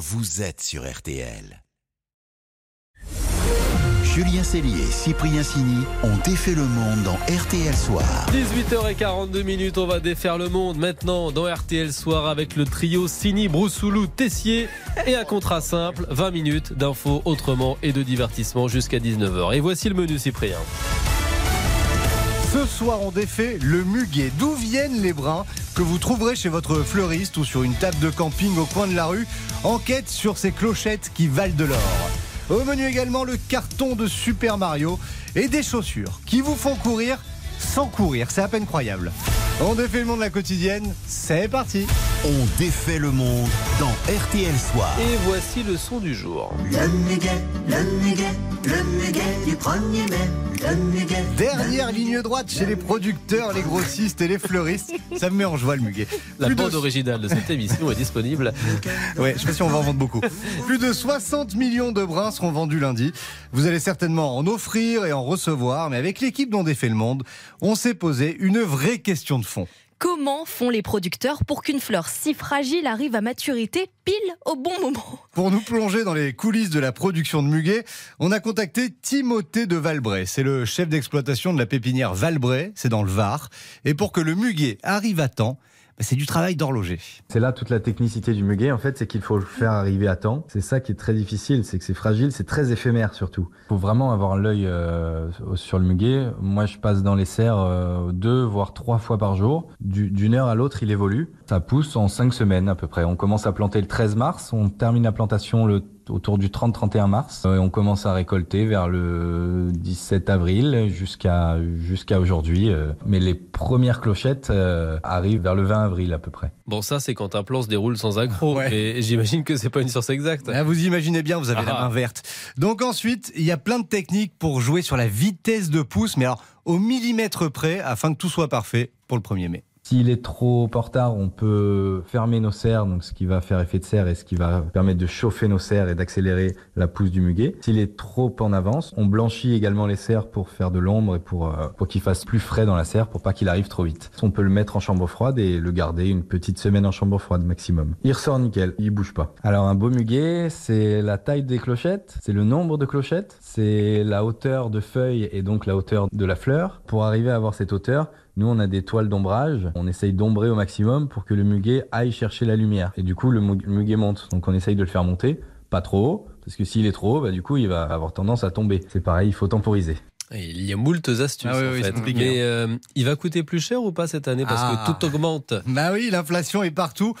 vous êtes sur RTL. Julien Cellier et Cyprien Sini ont défait le monde dans RTL Soir. 18h42 minutes, on va défaire le monde maintenant dans RTL Soir avec le trio Sini, Broussoulou, Tessier et un contrat simple, 20 minutes d'infos autrement et de divertissement jusqu'à 19h. Et voici le menu Cyprien. Ce soir, on défait le muguet. D'où viennent les brins que vous trouverez chez votre fleuriste ou sur une table de camping au coin de la rue Enquête sur ces clochettes qui valent de l'or. Au menu également le carton de Super Mario et des chaussures qui vous font courir sans courir. C'est à peine croyable. On défait le monde de la quotidienne. C'est parti. On défait le monde dans RTL Soir. Et voici le son du jour. Le muguet, le muguet, le muguet du 1er mai. Le muguet. Dernière ligne droite chez les producteurs, les grossistes et les fleuristes. Ça me met en joie le muguet. La Plus de- bande originale de cette émission est disponible. Ouais, je sais pas si on va en vendre beaucoup. Plus de 60 millions de brins seront vendus lundi. Vous allez certainement en offrir et en recevoir, mais avec l'équipe dont défait le monde, on s'est posé une vraie question de Comment font les producteurs pour qu'une fleur si fragile arrive à maturité pile au bon moment? Pour nous plonger dans les coulisses de la production de muguet, on a contacté Timothée de Valbray. C'est le chef d'exploitation de la pépinière Valbray, c'est dans le Var. Et pour que le muguet arrive à temps, c'est du travail d'horloger. C'est là toute la technicité du muguet, en fait, c'est qu'il faut le faire arriver à temps. C'est ça qui est très difficile, c'est que c'est fragile, c'est très éphémère surtout. Il faut vraiment avoir l'œil euh, sur le muguet. Moi, je passe dans les serres euh, deux, voire trois fois par jour. Du- D'une heure à l'autre, il évolue. Ça pousse en cinq semaines à peu près. On commence à planter le 13 mars, on termine la plantation le autour du 30-31 mars. Euh, et on commence à récolter vers le 17 avril jusqu'à jusqu'à aujourd'hui. euh. Mais les premières clochettes euh, arrivent vers le 20 avril à peu près. Bon, ça, c'est quand un plan se déroule sans accroc. Ouais. Et j'imagine que c'est pas une science exacte. Ah, vous imaginez bien, vous avez la Ah. main verte. Donc ensuite, il y a plein de techniques pour jouer sur la vitesse de pouce, mais alors au millimètre près, afin que tout soit parfait pour le 1er mai. S'il est trop en on peut fermer nos serres, donc ce qui va faire effet de serre et ce qui va permettre de chauffer nos serres et d'accélérer la pousse du muguet. S'il est trop en avance, on blanchit également les serres pour faire de l'ombre et pour, euh, pour qu'il fasse plus frais dans la serre pour pas qu'il arrive trop vite. On peut le mettre en chambre froide et le garder une petite semaine en chambre froide maximum. Il ressort nickel, il bouge pas. Alors un beau muguet, c'est la taille des clochettes, c'est le nombre de clochettes, c'est la hauteur de feuilles et donc la hauteur de la fleur. Pour arriver à avoir cette hauteur, nous, on a des toiles d'ombrage. On essaye d'ombrer au maximum pour que le muguet aille chercher la lumière. Et du coup, le mu- le muguet monte. Donc, on essaye de le faire monter. Pas trop haut, parce que s'il est trop haut, bah, du coup, il va avoir tendance à tomber. C'est pareil, il faut temporiser. Et Il y a moultes astuces Ah oui, en oui, c'est fait. compliqué, Mais euh, il va coûter plus cher ou pas cette année? Parce Ah. que tout augmente. Bah oui, l'inflation est partout,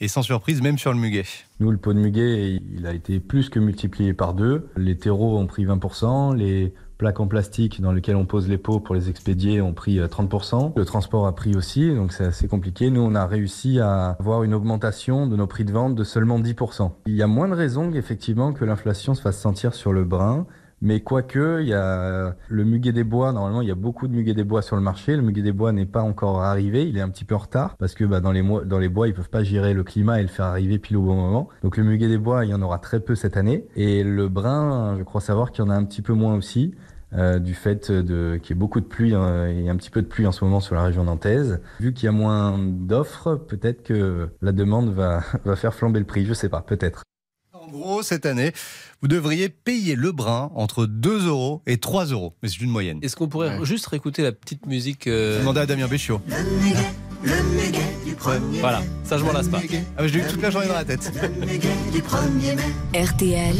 et sans surprise, même sur le muguet. Nous, le pot de muguet, il a été plus que multiplié par deux. Les terreaux ont pris 20%, les plaques en plastique dans lesquelles on pose les pots pour les expédier ont pris euh, 30%. Le transport a pris aussi, donc c'est assez compliqué. Nous, on a réussi à avoir une augmentation de nos prix de vente de seulement 10%. Il y a moins de raisons effectivement que l'inflation se fasse sentir sur le brin. Mais quoique, il y a le muguet des bois. Normalement, il y a beaucoup de muguet des bois sur le marché. Le muguet des bois n'est pas encore arrivé. Il est un petit peu en retard parce que bah, dans, les bois, ils peuvent pas gérer le climat et le faire arriver pile au bon moment. Donc le muguet des bois, il y en aura très peu cette année. Et le brun, je crois savoir qu'il y en a un petit peu moins aussi. Euh, du fait de qu'il y ait beaucoup de pluie et un petit peu de pluie en ce moment sur la région nantaise. Vu qu'il y a moins d'offres, peut-être que la demande va, va faire flamber le prix. Je sais pas, peut-être. En gros, cette année, vous devriez payer le brin entre 2 euros et 3 euros. Mais c'est une moyenne. Est-ce qu'on pourrait Ouais. juste réécouter la petite musique euh, Demandez à Damien Béchiot. Le muguet du 1er Voilà, ça je m'en lasse pas. Ah, mais je l'ai eu toute la journée dans la tête. Le muguet du 1er mai. RTL,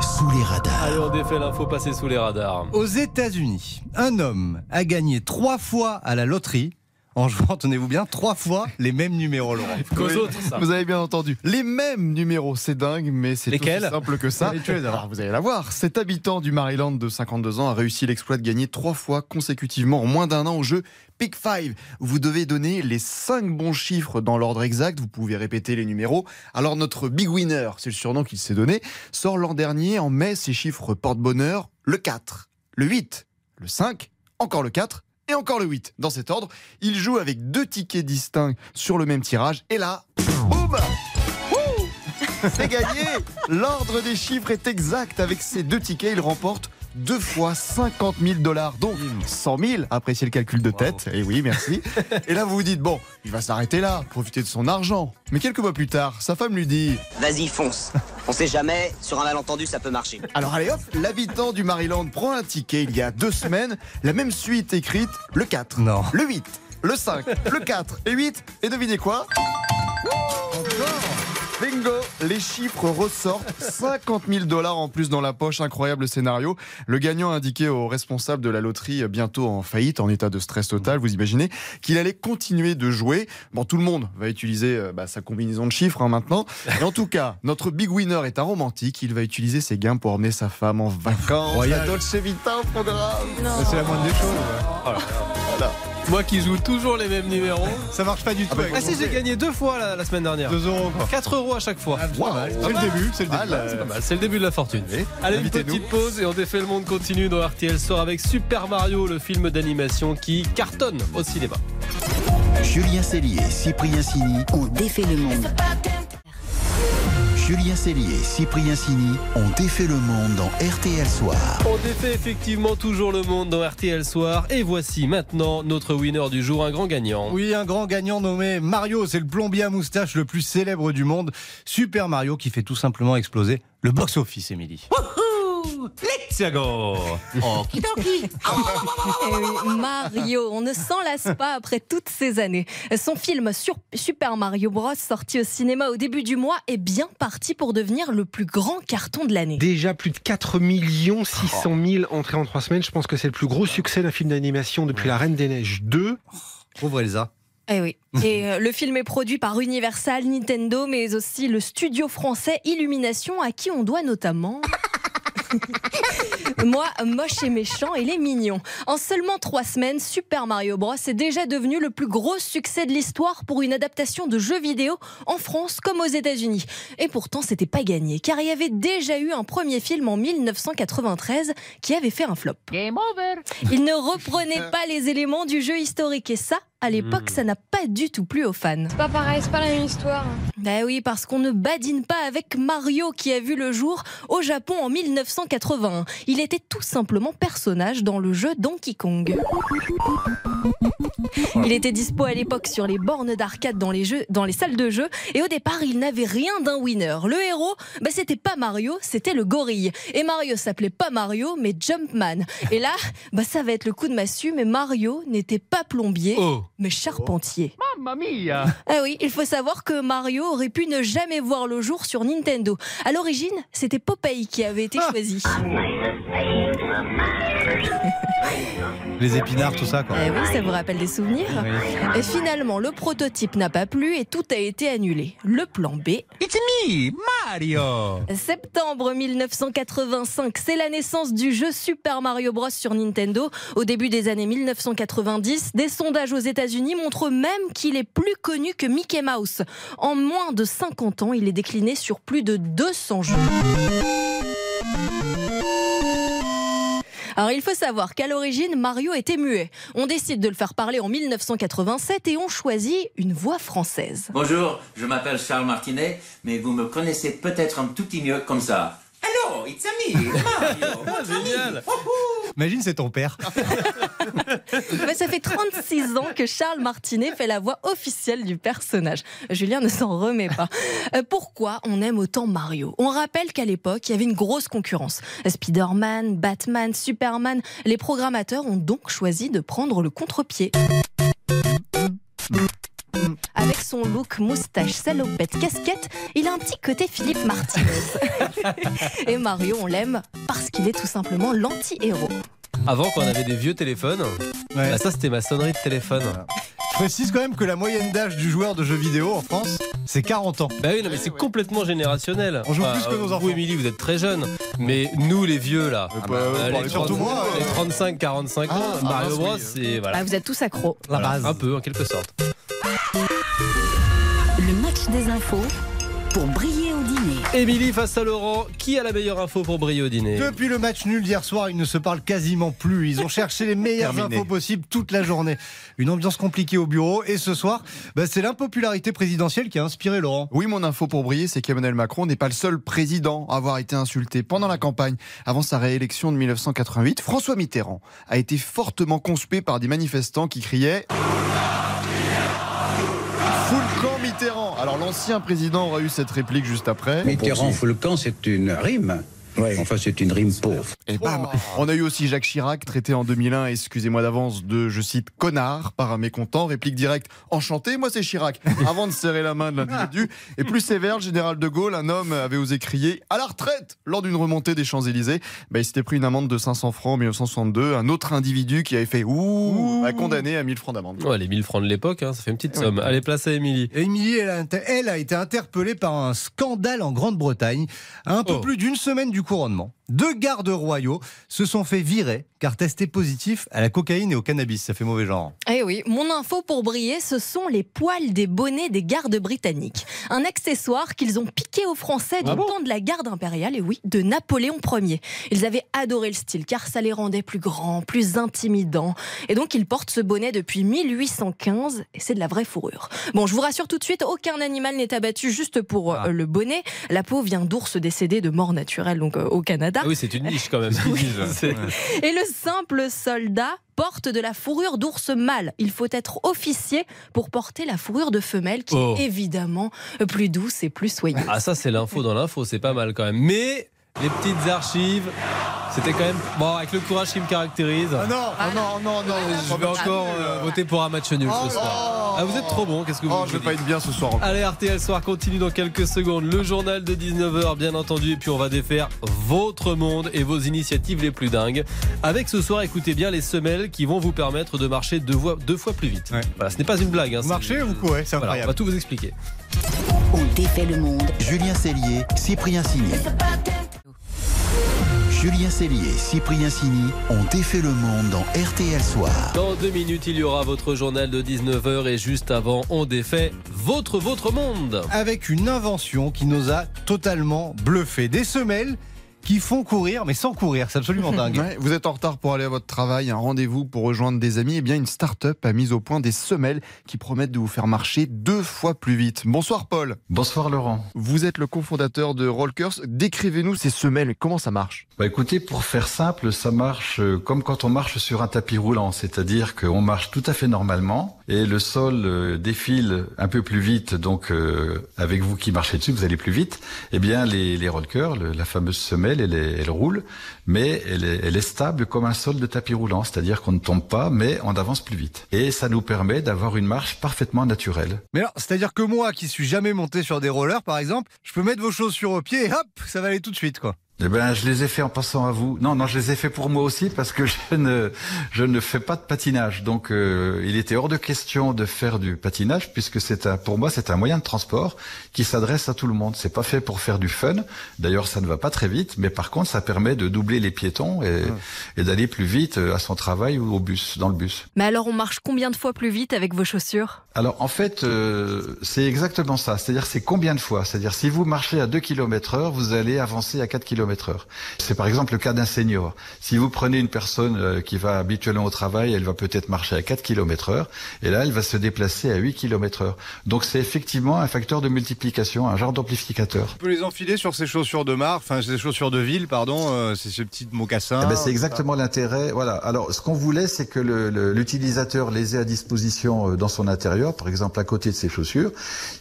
Sous les radars. Allez, on défait l'info passée sous les radars. Aux États-Unis, un homme a gagné trois fois à la loterie en jouant, tenez-vous bien, trois fois les mêmes numéros, Laurent. Qu'aux Oui. autres, ça. Vous avez bien entendu. Les mêmes numéros, c'est dingue, mais c'est aussi simple que ça. Alors, vous allez la voir. Cet habitant du Maryland de 52 ans a réussi l'exploit de gagner trois fois consécutivement en moins d'un an au jeu Pick 5. Vous devez donner les cinq bons chiffres dans l'ordre exact. Vous pouvez répéter les numéros. Alors, notre big winner, c'est le surnom qu'il s'est donné, sort l'an dernier. En mai, ses chiffres portent bonheur. Le 4, le 8, le 5, encore le 4 et encore le 8. Dans cet ordre, il joue avec deux tickets distincts sur le même tirage. Et là, boum C'est gagné L'ordre des chiffres est exact. Avec ces deux tickets, il remporte deux fois 50 000 dollars, donc 100 000. Appréciez le calcul de tête. Et oui, merci. Et là, vous vous dites, bon, il va s'arrêter là, profiter de son argent. Mais quelques mois plus tard, sa femme lui dit, Vas-y, fonce. On sait jamais, sur un malentendu, ça peut marcher. alors allez hop, l'habitant du Maryland prend un ticket il y a deux semaines, la même suite écrite, le 4, Non. le 8, le 5, le 4 et 8. Et devinez quoi? Bingo Les chiffres ressortent 50 000 dollars en plus dans la poche, incroyable scénario. Le gagnant a indiqué au responsable de la loterie, euh, bientôt en faillite, en état de stress total, vous imaginez, qu'il allait continuer de jouer. Bon, tout le monde va utiliser euh, bah, sa combinaison de chiffres hein, maintenant. Et en tout cas, notre big winner est un romantique. Il va utiliser ses gains pour emmener sa femme en vacances. Royal. La Dolce Vita au programme. C'est la moindre des choses. ouais. Moi qui joue toujours les mêmes numéros. Ça marche pas du tout. bah, avec Ah si, j'ai gagné deux fois la, la semaine dernière. 2 euros quoi. 4 euros à chaque fois. Wow, c'est le début, c'est le début. Ah, C'est pas mal, c'est le début de la fortune. Allez, une petite pause et on défait le monde continue dans RTL Soir avec Super Mario, le film d'animation qui cartonne au cinéma. Julien Cellier, Cyprien Sini. On défait le monde. Julien Cellier, Cyprien Sini ont défait le monde dans RTL Soir. On défait effectivement toujours le monde dans RTL Soir et voici maintenant notre winner du jour, un grand gagnant. Oui, un grand gagnant nommé Mario, c'est le plombier à moustache le plus célèbre du monde. Super Mario qui fait tout simplement exploser le box-office, Émilie. Eh oui, Mario, on ne s'en lasse pas après toutes ces années. Son film sur Super Mario Bros, sorti au cinéma au début du mois, est bien parti pour devenir le plus grand carton de l'année. Déjà plus de 4 600 000 entrées en 3 semaines. Je pense que c'est le plus gros succès d'un film d'animation depuis La Reine des Neiges 2. Pauvre Elsa. Eh oui. Et euh, le film est produit par Universal, Nintendo, mais aussi le studio français Illumination, à qui on doit notamment. Moi, moche et méchant, et les mignons. En seulement trois semaines, Super Mario Bros est déjà devenu le plus gros succès de l'histoire pour une adaptation de jeu vidéo en France comme aux États-Unis. Et pourtant, c'était pas gagné, car il y avait déjà eu un premier film en 1993 qui avait fait un flop. Il ne reprenait pas les éléments du jeu historique, et ça, à l'époque, ça n'a pas du tout plu aux fans. pas pareil, c'est pas la même histoire. Ben oui, parce qu'on ne badine pas avec Mario qui a vu le jour au Japon en 1981. Il était tout simplement personnage dans le jeu Donkey Kong. Il était dispo à l'époque sur les bornes d'arcade dans les jeux, dans les salles de jeu, et au départ, il n'avait rien d'un winner. Le héros, ben c'était pas Mario, c'était le gorille. Et Mario s'appelait pas Mario, mais Jumpman. Et là, ben ça va être le coup de massue, mais Mario n'était pas plombier, Oh mais charpentier. Ah oui, il faut savoir que Mario aurait pu ne jamais voir le jour sur Nintendo. À l'origine, c'était Popeye qui avait été choisi. Les épinards, tout ça quoi. Eh oui, ça vous rappelle des souvenirs Oui. Et finalement, le prototype n'a pas plu et tout a été annulé. Le plan B. It's me, Mario. Septembre 1985, c'est la naissance du jeu Super Mario Bros sur Nintendo. Au début des années 1990, des sondages aux États-Unis montrent même qu'il est plus connu que Mickey Mouse. En moins de 50 ans, il est décliné sur plus de 200 jeux. Alors il faut savoir qu'à l'origine, Mario était muet. On décide de le faire parler en 1987 et on choisit une voix française. Bonjour, je m'appelle Charles Martinet, mais vous me connaissez peut-être un tout petit mieux comme ça. Hello, it's me, Mario. Génial Imagine, c'est ton père. Mais ça fait 36 ans que Charles Martinet fait la voix officielle du personnage. Julien ne s'en remet pas. Euh, Pourquoi on aime autant Mario? On rappelle qu'à l'époque, il y avait une grosse concurrence. Spider-Man, Batman, Superman. Les programmateurs ont donc choisi de prendre le contre-pied. Avec son look moustache, salopette, casquette, il a un petit côté Philippe Martinez. Et Mario, on l'aime parce qu'il est tout simplement l'anti-héros. Avant, quand on avait des vieux téléphones, Ouais. bah, ça c'était ma sonnerie de téléphone. Je précise quand même que la moyenne d'âge du joueur de jeux vidéo en France, c'est 40 ans. Bah oui, non, mais c'est complètement générationnel. On joue plus que nos Vous, enfants. Émilie, vous êtes très jeune. Mais nous, les vieux, là, bah, euh, les, parlez 30 surtout moi, les euh. 35, 45 ans, Ah, Mario ah, Bros, oui. c'est. Voilà. Ah, vous êtes tous accros. La Voilà, base. Un peu, en quelque sorte. Le match des infos pour briller au dîner. Émilie face à Laurent, qui a la meilleure info pour briller au dîner? Depuis le match nul d'hier soir, ils ne se parlent quasiment plus. Ils ont cherché les meilleures Terminé. infos possibles toute la journée. Une ambiance compliquée au bureau. Et ce soir, bah, c'est l'impopularité présidentielle qui a inspiré Laurent. Oui, mon info pour briller, c'est qu'Emmanuel Macron n'est pas le seul président à avoir été insulté pendant la campagne. Avant sa réélection de 1988, François Mitterrand a été fortement conspué par des manifestants qui criaient Mitterrand. Alors l'ancien président aura eu cette réplique juste après. Mitterrand, full camp, c'est une rime. Enfin, c'est une rime pauvre. Et bam On a eu aussi Jacques Chirac, traité en 2001, excusez-moi d'avance, de, je cite, connard par un mécontent. Réplique directe, enchanté, moi c'est Chirac. Avant de serrer la main de l'individu. Et plus sévère, le général de Gaulle, un homme avait osé crier à la retraite lors d'une remontée des Champs-Élysées. Bah, il s'était pris une amende de 500 francs en 1962. Un autre individu qui avait fait ouh, a condamné à 1000 francs d'amende. Ouais, les 1000 francs de l'époque, hein, ça fait une petite somme. Allez, place à Émilie. Émilie, elle, a inter- elle a été interpellée par un scandale en Grande-Bretagne. Un peu Oh. plus d'une semaine du couronnement, deux gardes royaux se sont fait virer car testés positifs à la cocaïne et au cannabis. Ça fait mauvais genre. Eh oui, mon info pour briller, ce sont les poils des bonnets des gardes britanniques. Un accessoire qu'ils ont piqué aux Français du Ah bon temps de la garde impériale, et oui, de Napoléon Ier. Ils avaient adoré le style car ça les rendait plus grands, plus intimidants. Et donc ils portent ce bonnet depuis 1815 et c'est de la vraie fourrure. Bon, je vous rassure tout de suite, aucun animal n'est abattu juste pour euh, le bonnet. La peau vient d'ours décédés de mort naturelle, donc euh, au Canada. Ah oui, c'est une niche quand même. Et le simple soldat porte de la fourrure d'ours mâle. Il faut être officier pour porter la fourrure de femelle qui Oh. est évidemment plus douce et plus soyeuse. Ah ça c'est l'info dans l'info, c'est pas mal quand même. Mais les petites archives, c'était quand même bon avec le courage qui me caractérise. non, non, non, non, Je vais encore euh, voter pour un match nul ce soir. Ah vous êtes trop bon, qu'est-ce que vous Oh, je vais pas être bien ce soir. Allez, RTL Soir continue dans quelques secondes. Le journal de 19h, bien entendu. Et puis, on va défaire votre monde et vos initiatives les plus dingues. Avec ce soir, écoutez bien les semelles qui vont vous permettre de marcher deux, voies- deux fois plus vite. Voilà, ce n'est pas une blague. Hein, Vous marchez ou quoi C'est Voilà, on incroyable. va tout vous expliquer. On défait le monde. Julien Cellier, Cyprien Signé. Julien Cellier et Cyprien Sini ont défait le monde dans RTL Soir. Dans deux minutes, il y aura votre journal de 19h. Et juste avant, on défait votre, votre monde. Avec une invention qui nous a totalement bluffé. Des semelles qui font courir, mais sans courir. C'est absolument dingue. Ouais, vous êtes en retard pour aller à votre travail, un rendez-vous pour rejoindre des amis. Eh bien, une start-up a mis au point des semelles qui promettent de vous faire marcher deux fois plus vite. Bonsoir Paul. Bonsoir Laurent. Vous êtes le cofondateur de Rollkers. Décrivez-nous ces semelles. Comment ça marche? Bah écoutez, pour faire simple, ça marche euh, comme quand on marche sur un tapis roulant, c'est-à-dire qu'on marche tout à fait normalement et le sol euh, défile un peu plus vite, donc euh, avec vous qui marchez dessus, vous allez plus vite. Eh bien, les, les rollers, le- la fameuse semelle, elle, roule, mais elle est, elle est stable comme un sol de tapis roulant, c'est-à-dire qu'on ne tombe pas, mais on avance plus vite. Et ça nous permet d'avoir une marche parfaitement naturelle. Mais alors, c'est-à-dire que moi, qui suis jamais monté sur des rollers, par exemple, je peux mettre vos chaussures au pied et hop, ça va aller tout de suite, quoi. Eh ben, je les ai fait en passant à vous. Non, non, je les ai fait pour moi aussi parce que je ne, je ne fais pas de patinage. Donc, euh, il était hors de question de faire du patinage puisque c'est un, pour moi, c'est un moyen de transport qui s'adresse à tout le monde. C'est pas fait pour faire du fun. D'ailleurs, ça ne va pas très vite, mais par contre, ça permet de doubler les piétons et, et d'aller plus vite euh, à son travail ou au bus, dans le bus. Mais alors, on marche combien de fois plus vite avec vos chaussures? Alors en fait, euh, c'est exactement ça. C'est-à-dire c'est combien de fois? C'est-à-dire si vous marchez à 2 km heure, vous allez avancer à 4 km heure. C'est par exemple le cas d'un senior. Si vous prenez une personne euh, qui va habituellement au travail, elle va peut-être marcher à 4 km heure, et là elle va se déplacer à 8 km heure. Donc c'est effectivement un facteur de multiplication, un genre d'amplificateur. On peut les enfiler sur ces chaussures de marque, enfin, ces chaussures de ville, pardon, euh, c'est ces petits mocassins. Eh ben, c'est exactement l'intérêt. Voilà. Alors, ce qu'on voulait, c'est que le- le- l'utilisateur les ait à disposition euh, dans son intérieur, par exemple à côté de ses chaussures.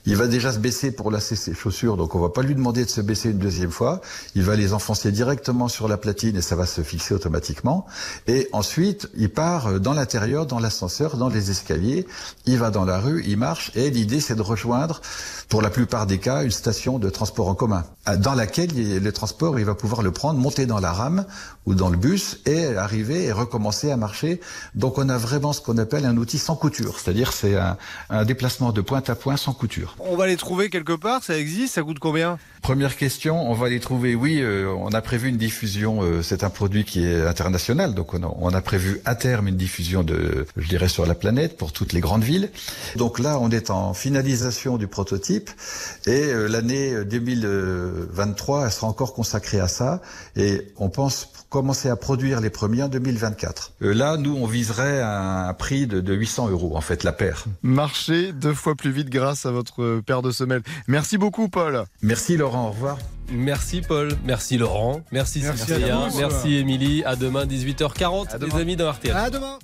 Il va déjà se baisser pour lasser ses chaussures, donc on va pas lui demander de se baisser une deuxième fois. Il va les enfoncer directement sur la platine et ça va se fixer automatiquement. Et ensuite, il part euh, dans l'intérieur, dans l'ascenseur, dans les escaliers. Il va dans la rue, il marche. Et l'idée, c'est de rejoindre, pour la plupart des cas, une station de transport en commun, euh, dans laquelle il- le transport, il va pouvoir le prendre, monter dans la rame ou dans le bus et arriver et recommencer à marcher. Donc on a vraiment ce qu'on appelle un outil sans couture, c'est-à-dire c'est un, un déplacement de point à point sans couture. On va les trouver quelque part, ça existe, ça coûte combien? Première question, on va les trouver. Oui, euh, on a prévu une diffusion. euh, c'est un produit qui est international, donc on a, on a prévu à terme une diffusion de, je dirais, sur la planète pour toutes les grandes villes. Donc là, on est en finalisation du prototype et euh, l'année 2023, elle sera encore consacrée à ça. Et on pense commencer à produire les premiers en 2024. Euh, là, nous, on viserait un, un prix de, de 800 euros, en fait, la paire. Marchez deux fois plus vite grâce à votre paire de semelles. Merci beaucoup, Paul. Merci, Laurent. Au revoir. Merci Paul, merci Laurent, merci, Merci Cynthia, à merci Émilie. À demain 18h40 les amis dans RTL. À demain.